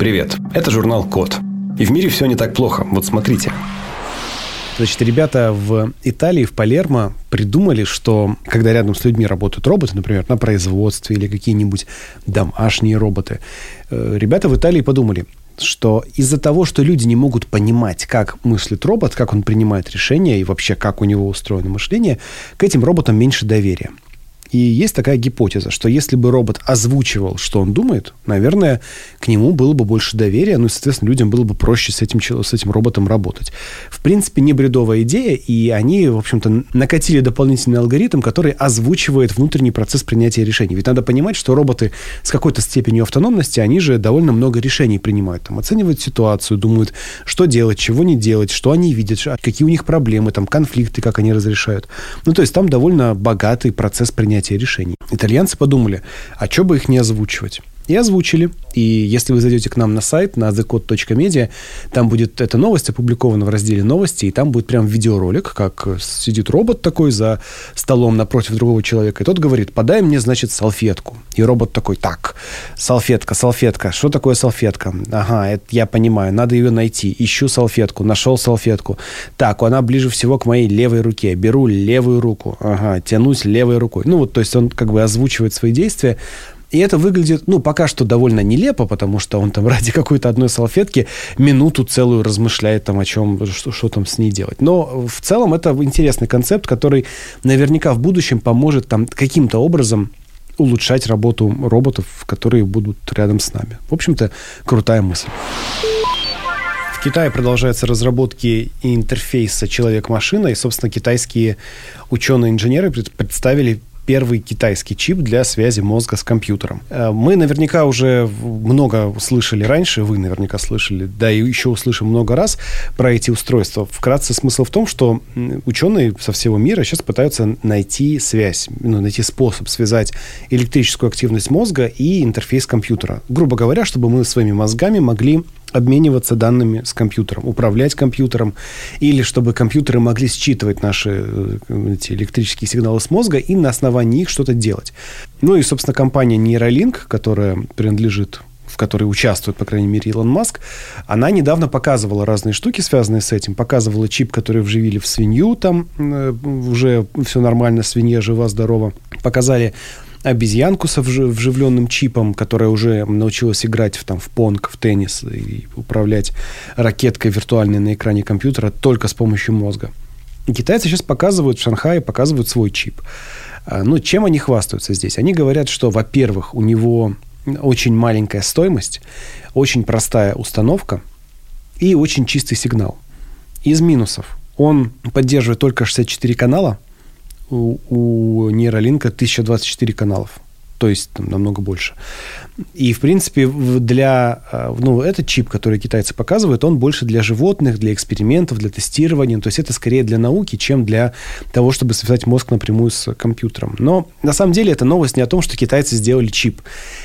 Привет, это журнал Код. И в мире все не так плохо. Вот смотрите. Значит, ребята в Италии, в Палермо придумали, что когда рядом с людьми работают роботы, например, на производстве или какие-нибудь домашние роботы, э, ребята в Италии подумали, что из-за того, что люди не могут понимать, как мыслит робот, как он принимает решения и вообще как у него устроено мышление, к этим роботам меньше доверия. И есть такая гипотеза, что если бы робот озвучивал, что он думает, наверное, к нему было бы больше доверия, ну и, соответственно, людям было бы проще с этим, с этим роботом работать. В принципе, не бредовая идея, и они, в общем-то, накатили дополнительный алгоритм, который озвучивает внутренний процесс принятия решений. Ведь надо понимать, что роботы с какой-то степенью автономности, они же довольно много решений принимают. Там, оценивают ситуацию, думают, что делать, чего не делать, что они видят, какие у них проблемы, там, конфликты, как они разрешают. Ну, то есть там довольно богатый процесс принятия принятия решений. Итальянцы подумали, а что бы их не озвучивать? И озвучили. И если вы зайдете к нам на сайт, на thecode.media, там будет эта новость опубликована в разделе новости, и там будет прям видеоролик, как сидит робот такой за столом напротив другого человека, и тот говорит, подай мне, значит, салфетку. И робот такой, так, салфетка, салфетка, что такое салфетка? Ага, это я понимаю, надо ее найти. Ищу салфетку, нашел салфетку. Так, она ближе всего к моей левой руке. Беру левую руку, ага, тянусь левой рукой. Ну вот, то есть он как бы озвучивает свои действия, и это выглядит, ну, пока что довольно нелепо, потому что он там ради какой-то одной салфетки минуту целую размышляет там о чем, что, что там с ней делать. Но в целом это интересный концепт, который наверняка в будущем поможет там каким-то образом улучшать работу роботов, которые будут рядом с нами. В общем-то, крутая мысль. В Китае продолжаются разработки интерфейса человек-машина, и, собственно, китайские ученые-инженеры представили первый китайский чип для связи мозга с компьютером. Э, мы наверняка уже много слышали раньше, вы наверняка слышали, да и еще услышим много раз про эти устройства. Вкратце смысл в том, что ученые со всего мира сейчас пытаются найти связь, ну, найти способ связать электрическую активность мозга и интерфейс компьютера. Грубо говоря, чтобы мы своими мозгами могли обмениваться данными с компьютером, управлять компьютером, или чтобы компьютеры могли считывать наши э, эти электрические сигналы с мозга и на основании их что-то делать. Ну и, собственно, компания Neuralink, которая принадлежит в которой участвует, по крайней мере, Илон Маск, она недавно показывала разные штуки, связанные с этим. Показывала чип, который вживили в свинью, там э, уже все нормально, свинья жива-здорова. Показали обезьянку с вживленным чипом, которая уже научилась играть в, там, в понг, в теннис и управлять ракеткой виртуальной на экране компьютера только с помощью мозга. И китайцы сейчас показывают в Шанхае, показывают свой чип. А, ну, чем они хвастаются здесь? Они говорят, что, во-первых, у него очень маленькая стоимость, очень простая установка и очень чистый сигнал. Из минусов. Он поддерживает только 64 канала – у, у нейролинка 1024 каналов. То есть там, намного больше. И, в принципе, для... А, ну, этот чип, который китайцы показывают, он больше для животных, для экспериментов, для тестирования. То есть это скорее для науки, чем для того, чтобы связать мозг напрямую с компьютером. Но на самом деле это новость не о том, что китайцы сделали чип.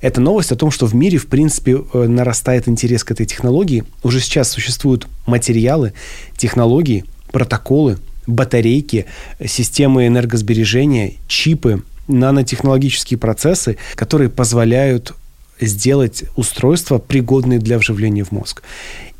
Это новость о том, что в мире, в принципе, э, нарастает интерес к этой технологии. Уже сейчас существуют материалы, технологии, протоколы, батарейки, системы энергосбережения, чипы, нанотехнологические процессы, которые позволяют сделать устройства, пригодные для вживления в мозг.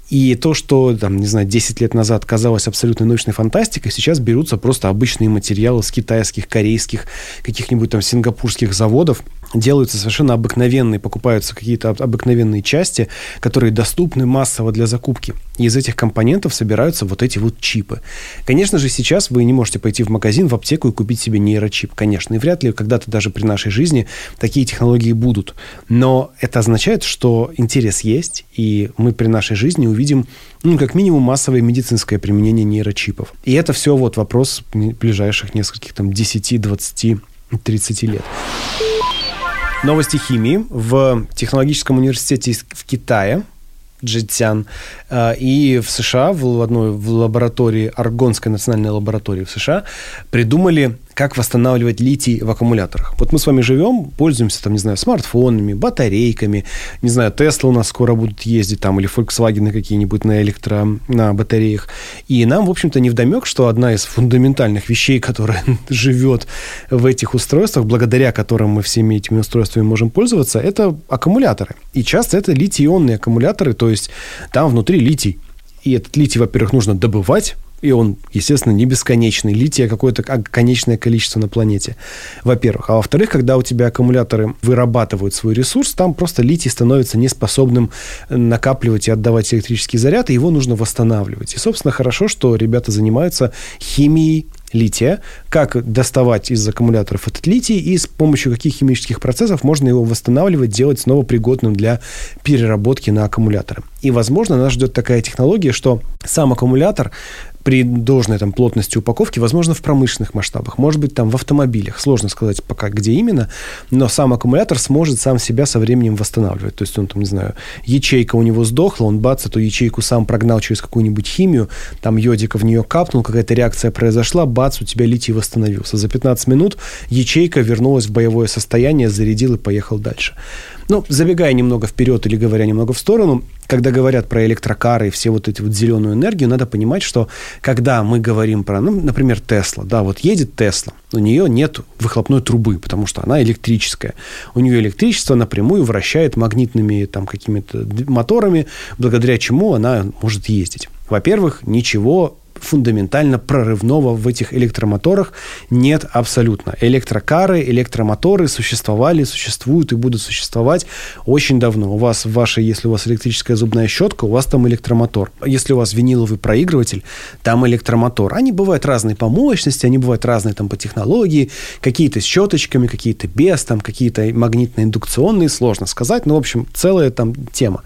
И то, что, там, не знаю, 10 лет назад казалось абсолютной научной фантастикой, сейчас берутся просто обычные материалы с китайских, корейских, каких-нибудь там сингапурских заводов, делаются совершенно обыкновенные, покупаются какие-то обыкновенные части, которые доступны массово для закупки. И из этих компонентов собираются вот эти вот чипы. Конечно же, сейчас вы не можете пойти в магазин, в аптеку и купить себе нейрочип, конечно. И вряд ли когда-то даже при нашей жизни такие технологии будут. Но это означает, что интерес есть, и мы при нашей жизни увидим, ну, как минимум, массовое медицинское применение нейрочипов. И это все вот вопрос ближайших нескольких там 10, 20, 30 лет. Новости химии в технологическом университете в Китае Джетсян. Э, и в США, в одной в лаборатории, Аргонской национальной лаборатории в США, придумали как восстанавливать литий в аккумуляторах. Вот мы с вами живем, пользуемся, там, не знаю, смартфонами, батарейками, не знаю, Тесла у нас скоро будут ездить там, или Volkswagen какие-нибудь на электро, на батареях. И нам, в общем-то, не вдомек, что одна из фундаментальных вещей, которая живет в этих устройствах, благодаря которым мы всеми этими устройствами можем пользоваться, это аккумуляторы. И часто это литий-ионные аккумуляторы, то есть там внутри литий. И этот литий, во-первых, нужно добывать, и он, естественно, не бесконечный. Лития какое-то конечное количество на планете, во-первых. А во-вторых, когда у тебя аккумуляторы вырабатывают свой ресурс, там просто литий становится неспособным накапливать и отдавать электрический заряд, и его нужно восстанавливать. И, собственно, хорошо, что ребята занимаются химией лития, как доставать из аккумуляторов этот литий и с помощью каких химических процессов можно его восстанавливать, делать снова пригодным для переработки на аккумуляторы. И, возможно, нас ждет такая технология, что сам аккумулятор при должной там плотности упаковки, возможно, в промышленных масштабах, может быть, там в автомобилях. Сложно сказать пока, где именно, но сам аккумулятор сможет сам себя со временем восстанавливать. То есть он там, не знаю, ячейка у него сдохла, он бац, эту ячейку сам прогнал через какую-нибудь химию, там йодика в нее капнул, какая-то реакция произошла, бац, у тебя литий восстановился. За 15 минут ячейка вернулась в боевое состояние, зарядил и поехал дальше. Ну, забегая немного вперед или говоря немного в сторону, когда говорят про электрокары и все вот эти вот зеленую энергию, надо понимать, что когда мы говорим про, ну, например, Тесла, да, вот едет Тесла, у нее нет выхлопной трубы, потому что она электрическая. У нее электричество напрямую вращает магнитными там какими-то моторами, благодаря чему она может ездить. Во-первых, ничего фундаментально прорывного в этих электромоторах нет абсолютно. Электрокары, электромоторы существовали, существуют и будут существовать очень давно. У вас в если у вас электрическая зубная щетка, у вас там электромотор. Если у вас виниловый проигрыватель, там электромотор. Они бывают разные по мощности, они бывают разные там по технологии, какие-то с щеточками, какие-то без, там какие-то магнитно-индукционные, сложно сказать, но, в общем, целая там тема.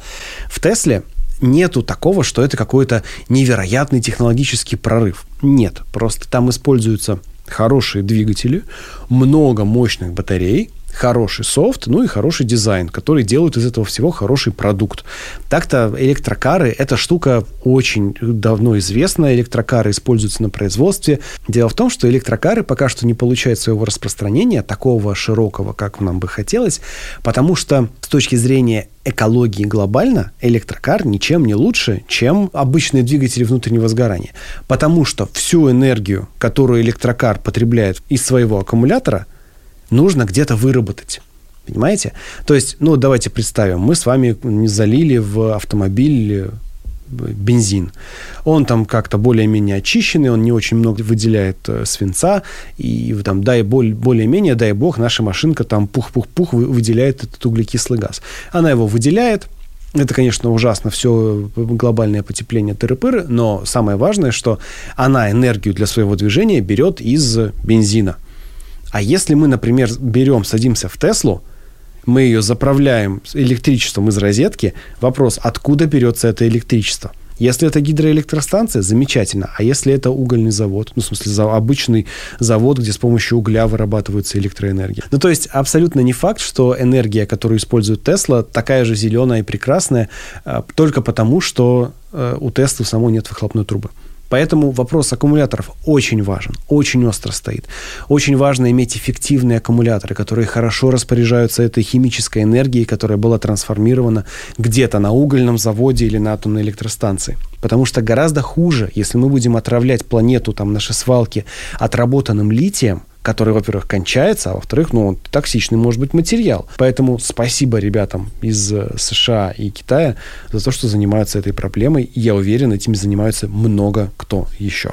В Тесле нету такого, что это какой-то невероятный технологический прорыв. Нет, просто там используются хорошие двигатели, много мощных батарей, хороший софт, ну и хороший дизайн, который делают из этого всего хороший продукт. Так-то электрокары – эта штука очень давно известна. Электрокары используются на производстве. Дело в том, что электрокары пока что не получают своего распространения, такого широкого, как нам бы хотелось, потому что с точки зрения экологии глобально электрокар ничем не лучше, чем обычные двигатели внутреннего сгорания. Потому что всю энергию, которую электрокар потребляет из своего аккумулятора – нужно где-то выработать. Понимаете? То есть, ну, давайте представим, мы с вами залили в автомобиль э, бензин. Он там как-то более-менее очищенный, он не очень много выделяет э, свинца, и там, дай более-менее, дай бог, наша машинка там пух-пух-пух выделяет этот углекислый газ. Она его выделяет, это, конечно, ужасно, все глобальное потепление тыры-пыры, но самое важное, что она энергию для своего движения берет из бензина – а если мы, например, берем, садимся в Теслу, мы ее заправляем электричеством из розетки, вопрос, откуда берется это электричество? Если это гидроэлектростанция, замечательно. А если это угольный завод, ну, в смысле, за обычный завод, где с помощью угля вырабатывается электроэнергия. Ну, то есть, абсолютно не факт, что энергия, которую использует Тесла, такая же зеленая и прекрасная, а, только потому, что э, у Теслы самой нет выхлопной трубы. Поэтому вопрос аккумуляторов очень важен, очень остро стоит. Очень важно иметь эффективные аккумуляторы, которые хорошо распоряжаются этой химической энергией, которая была трансформирована где-то на угольном заводе или на атомной электростанции. Потому что гораздо хуже, если мы будем отравлять планету, там, наши свалки отработанным литием, который, во-первых, кончается, а во-вторых, ну, токсичный может быть материал. Поэтому спасибо ребятам из э, США и Китая за то, что занимаются этой проблемой. Я уверен, этим занимаются много кто еще.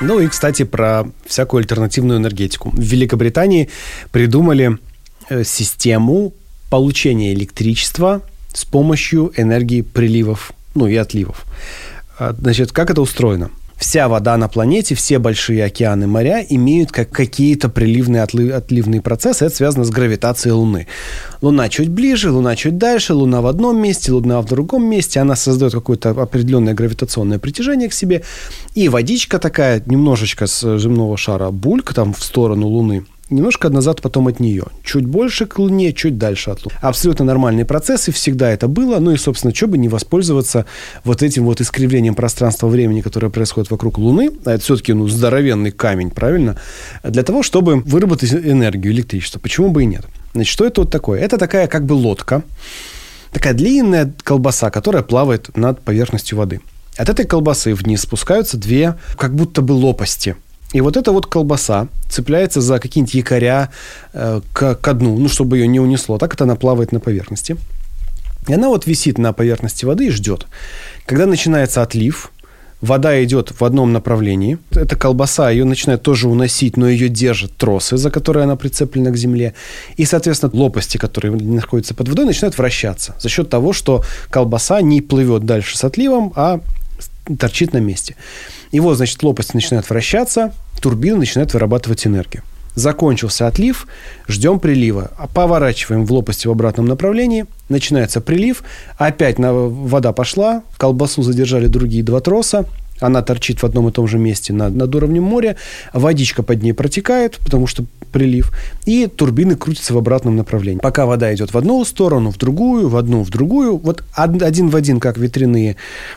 Ну и, кстати, про всякую альтернативную энергетику. В Великобритании придумали э, систему получения электричества с помощью энергии приливов, ну и отливов. А, значит, как это устроено? Вся вода на планете, все большие океаны, моря имеют как какие-то приливные, отливные процессы. Это связано с гравитацией Луны. Луна чуть ближе, Луна чуть дальше, Луна в одном месте, Луна в другом месте. Она создает какое-то определенное гравитационное притяжение к себе. И водичка такая, немножечко с земного шара бульк там в сторону Луны немножко назад потом от нее. Чуть больше к Луне, чуть дальше от Луны. Абсолютно нормальные процессы, всегда это было. Ну и, собственно, что бы не воспользоваться вот этим вот искривлением пространства-времени, которое происходит вокруг Луны. А это все-таки ну, здоровенный камень, правильно? Для того, чтобы выработать энергию, электричество. Почему бы и нет? Значит, что это вот такое? Это такая как бы лодка, такая длинная колбаса, которая плавает над поверхностью воды. От этой колбасы вниз спускаются две как будто бы лопасти. И вот эта вот колбаса цепляется за какие-нибудь якоря э, к, к дну, ну, чтобы ее не унесло. Так это она плавает на поверхности. И она вот висит на поверхности воды и ждет. Когда начинается отлив, вода идет в одном направлении. Эта колбаса, ее начинает тоже уносить, но ее держат тросы, за которые она прицеплена к земле. И, соответственно, лопасти, которые находятся под водой, начинают вращаться за счет того, что колбаса не плывет дальше с отливом, а торчит на месте. И вот, значит, лопасти начинают вращаться, турбина начинает вырабатывать энергию. Закончился отлив, ждем прилива. А поворачиваем в лопасти в обратном направлении. Начинается прилив. Опять на, вода пошла. Колбасу задержали другие два троса. Она торчит в одном и том же месте над, над уровнем моря. Водичка под ней протекает, потому что прилив, и турбины крутятся в обратном направлении. Пока вода идет в одну сторону, в другую, в одну, в другую, вот один в один, как ветряные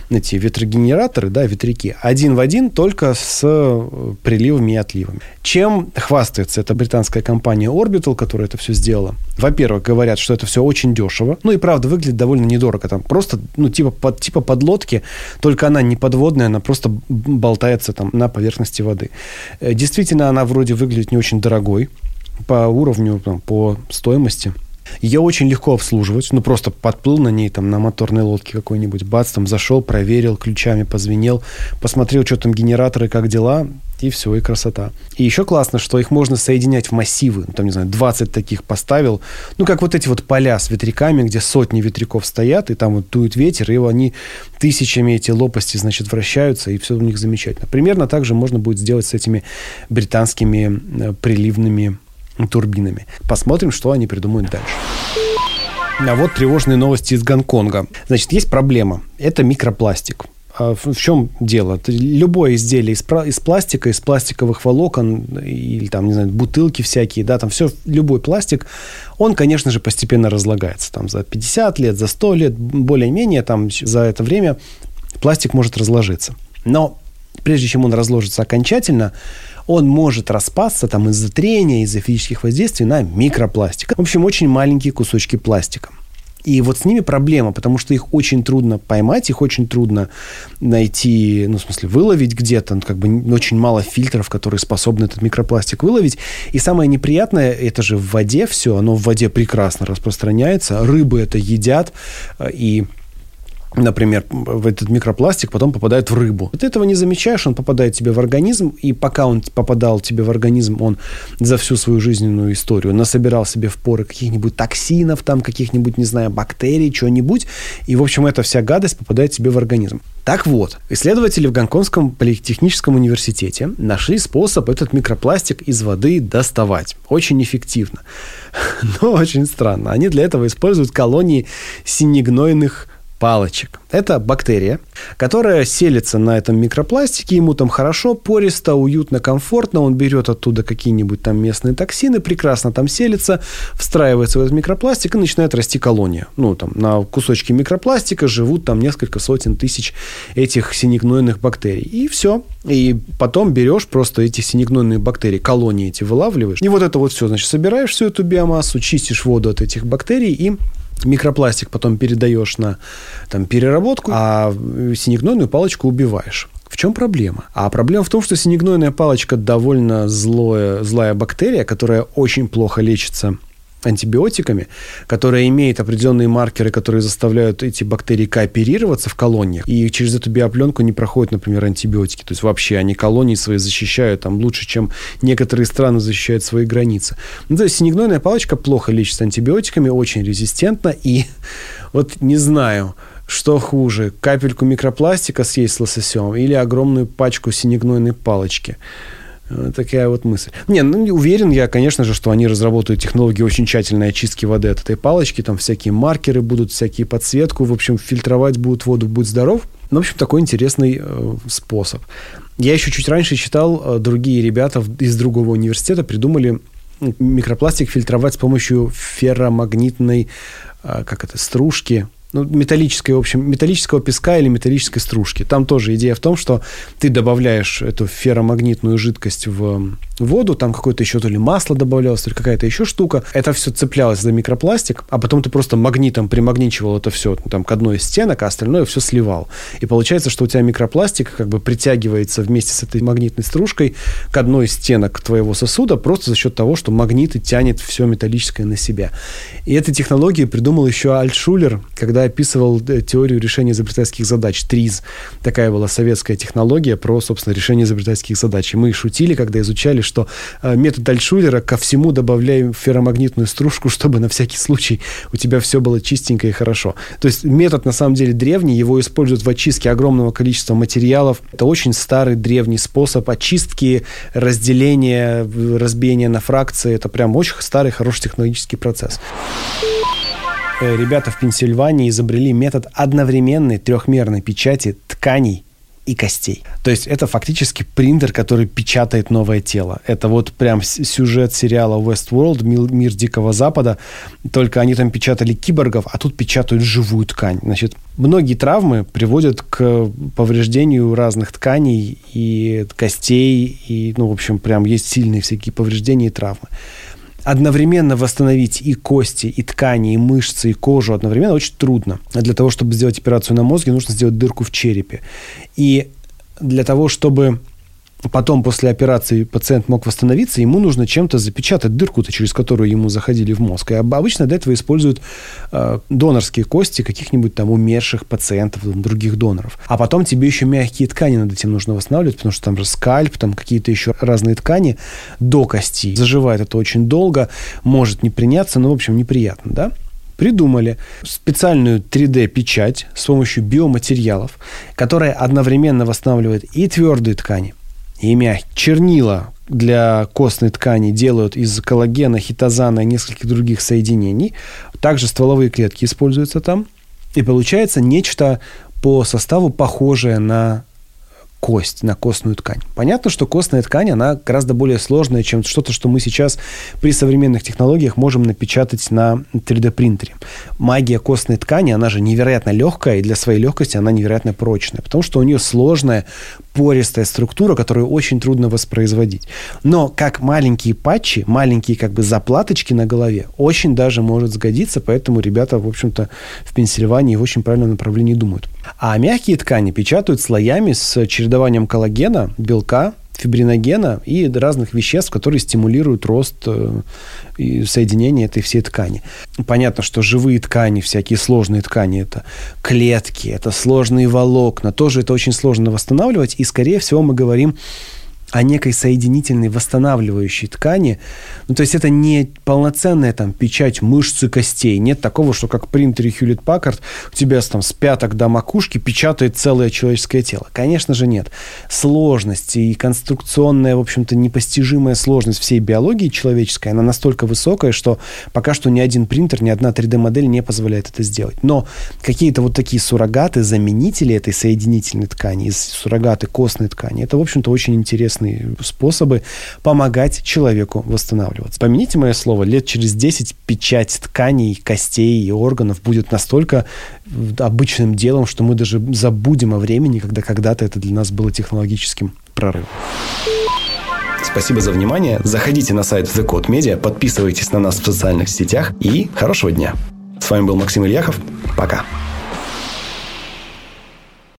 эти ветрогенераторы, да, ветряки, один в один, только с э, приливами и отливами. Чем хвастается эта британская компания Orbital, которая это все сделала? Во-первых, говорят, что это все очень дешево. Ну и правда, выглядит довольно недорого. Там просто, ну, типа, под, типа подлодки, только она не подводная, она просто болтается там на поверхности воды. Э, действительно, она вроде выглядит не очень дорогой по уровню, по стоимости. Ее очень легко обслуживать. Ну, просто подплыл на ней, там, на моторной лодке какой-нибудь, бац, там, зашел, проверил, ключами позвенел, посмотрел, что там генераторы, как дела, и все, и красота. И еще классно, что их можно соединять в массивы. Ну, там, не знаю, 20 таких поставил. Ну, как вот эти вот поля с ветряками, где сотни ветряков стоят, и там вот дует ветер, и они тысячами эти лопасти, значит, вращаются, и все у них замечательно. Примерно так же можно будет сделать с этими британскими э, приливными турбинами. Посмотрим, что они придумают дальше. А вот тревожные новости из Гонконга. Значит, есть проблема. Это микропластик. А в чем дело? Любое изделие из, из пластика, из пластиковых волокон или там, не знаю, бутылки всякие, да, там все, любой пластик, он, конечно же, постепенно разлагается. Там за 50 лет, за 100 лет, более-менее там за это время пластик может разложиться. Но прежде чем он разложится окончательно, он может распасться там из-за трения, из-за физических воздействий на микропластик. В общем, очень маленькие кусочки пластика. И вот с ними проблема, потому что их очень трудно поймать, их очень трудно найти, ну, в смысле, выловить где-то. Ну, как бы очень мало фильтров, которые способны этот микропластик выловить. И самое неприятное, это же в воде все, оно в воде прекрасно распространяется. Рыбы это едят, э, и например, в этот микропластик потом попадает в рыбу. Ты этого не замечаешь, он попадает тебе в организм, и пока он попадал тебе в организм, он за всю свою жизненную историю насобирал себе в поры каких-нибудь токсинов, там каких-нибудь, не знаю, бактерий, чего-нибудь, и, в общем, эта вся гадость попадает тебе в организм. Так вот, исследователи в Гонконгском политехническом университете нашли способ этот микропластик из воды доставать. Очень эффективно, но очень странно. Они для этого используют колонии синегнойных палочек. Это бактерия, которая селится на этом микропластике, ему там хорошо, пористо, уютно, комфортно, он берет оттуда какие-нибудь там местные токсины, прекрасно там селится, встраивается в этот микропластик и начинает расти колония. Ну, там на кусочке микропластика живут там несколько сотен тысяч этих синегнойных бактерий. И все. И потом берешь просто эти синегнойные бактерии, колонии эти вылавливаешь. И вот это вот все, значит, собираешь всю эту биомассу, чистишь воду от этих бактерий и микропластик потом передаешь на там, переработку, а синегнойную палочку убиваешь. В чем проблема? А проблема в том, что синегнойная палочка довольно злое, злая бактерия, которая очень плохо лечится антибиотиками, которая имеет определенные маркеры, которые заставляют эти бактерии кооперироваться в колониях, и через эту биопленку не проходят, например, антибиотики. То есть вообще они колонии свои защищают там лучше, чем некоторые страны защищают свои границы. Ну, то есть синегнойная палочка плохо лечится антибиотиками, очень резистентна, и вот не знаю, что хуже, капельку микропластика съесть с лососем или огромную пачку синегнойной палочки. Такая вот мысль. Не, ну, уверен я, конечно же, что они разработают технологии очень тщательной очистки воды от этой палочки. Там всякие маркеры будут, всякие подсветку. В общем, фильтровать будут воду, будь здоров. Ну, в общем, такой интересный э, способ. Я еще чуть раньше читал, э, другие ребята из другого университета придумали микропластик фильтровать с помощью ферромагнитной, а, как это, стружки, ну, металлической, в общем, металлического песка или металлической стружки. Там тоже идея в том, что ты добавляешь эту ферромагнитную жидкость в воду, там какое-то еще то ли масло добавлялось, то ли какая-то еще штука. Это все цеплялось за микропластик, а потом ты просто магнитом примагничивал это все там, к одной из стенок, а остальное все сливал. И получается, что у тебя микропластик как бы притягивается вместе с этой магнитной стружкой к одной из стенок твоего сосуда просто за счет того, что магниты тянет все металлическое на себя. И этой технологии придумал еще Альтшулер, когда описывал э, теорию решения изобретательских задач, ТРИЗ. Такая была советская технология про, собственно, решение изобретательских задач. И мы шутили, когда изучали, что э, метод Альшулера ко всему добавляем ферромагнитную стружку, чтобы на всякий случай у тебя все было чистенько и хорошо. То есть метод на самом деле древний, его используют в очистке огромного количества материалов. Это очень старый древний способ очистки, разделения, разбиения на фракции. Это прям очень старый, хороший технологический процесс э, ребята в Пенсильвании изобрели метод одновременной трехмерной печати тканей и костей. То есть это фактически принтер, который печатает новое тело. Это вот прям сюжет сериала Westworld, мир Дикого Запада, только они там печатали киборгов, а тут печатают живую ткань. Значит, многие травмы приводят к повреждению разных тканей и костей, и, ну, в общем, прям есть сильные всякие повреждения и травмы одновременно восстановить и кости, и ткани, и мышцы, и кожу одновременно очень трудно. А для того, чтобы сделать операцию на мозге, нужно сделать дырку в черепе. И для того, чтобы потом после операции пациент мог восстановиться, ему нужно чем-то запечатать дырку-то, через которую ему заходили в мозг. И обычно для этого используют э, донорские кости каких-нибудь там умерших пациентов, других доноров. А потом тебе еще мягкие ткани над этим нужно восстанавливать, потому что там же скальп, там какие-то еще разные ткани до кости. Заживает это очень долго, может не приняться, но, в общем, неприятно, да? придумали специальную 3D-печать с помощью биоматериалов, которая одновременно восстанавливает и твердые ткани, и мягкие. Чернила для костной ткани делают из коллагена, хитозана и нескольких других соединений. Также стволовые клетки используются там. И получается нечто по составу похожее на кость, на костную ткань. Понятно, что костная ткань, она гораздо более сложная, чем что-то, что мы сейчас при современных технологиях можем напечатать на 3D-принтере. Магия костной ткани, она же невероятно легкая, и для своей легкости она невероятно прочная, потому что у нее сложная, пористая структура, которую очень трудно воспроизводить. Но как маленькие патчи, маленькие как бы заплаточки на голове, очень даже может сгодиться, поэтому ребята, в общем-то, в Пенсильвании в очень правильном направлении думают. А мягкие ткани печатают слоями с чередованием коллагена, белка, фибриногена и разных веществ, которые стимулируют рост э, и соединение этой всей ткани. Понятно, что живые ткани, всякие сложные ткани, это клетки, это сложные волокна, тоже это очень сложно восстанавливать, и, скорее всего, мы говорим о некой соединительной восстанавливающей ткани. Ну, то есть это не полноценная там печать мышц и костей. Нет такого, что как принтере Hewlett Packard у тебя там с пяток до макушки печатает целое человеческое тело. Конечно же нет. Сложность и конструкционная, в общем-то, непостижимая сложность всей биологии человеческой, она настолько высокая, что пока что ни один принтер, ни одна 3D-модель не позволяет это сделать. Но какие-то вот такие суррогаты, заменители этой соединительной ткани, суррогаты костной ткани, это, в общем-то, очень интересно разные способы помогать человеку восстанавливаться. Помяните мое слово, лет через 10 печать тканей, костей и органов будет настолько обычным делом, что мы даже забудем о времени, когда когда-то это для нас было технологическим прорывом. Спасибо за внимание. Заходите на сайт The Code Media, подписывайтесь на нас в социальных сетях и хорошего дня. С вами был Максим Ильяхов. Пока.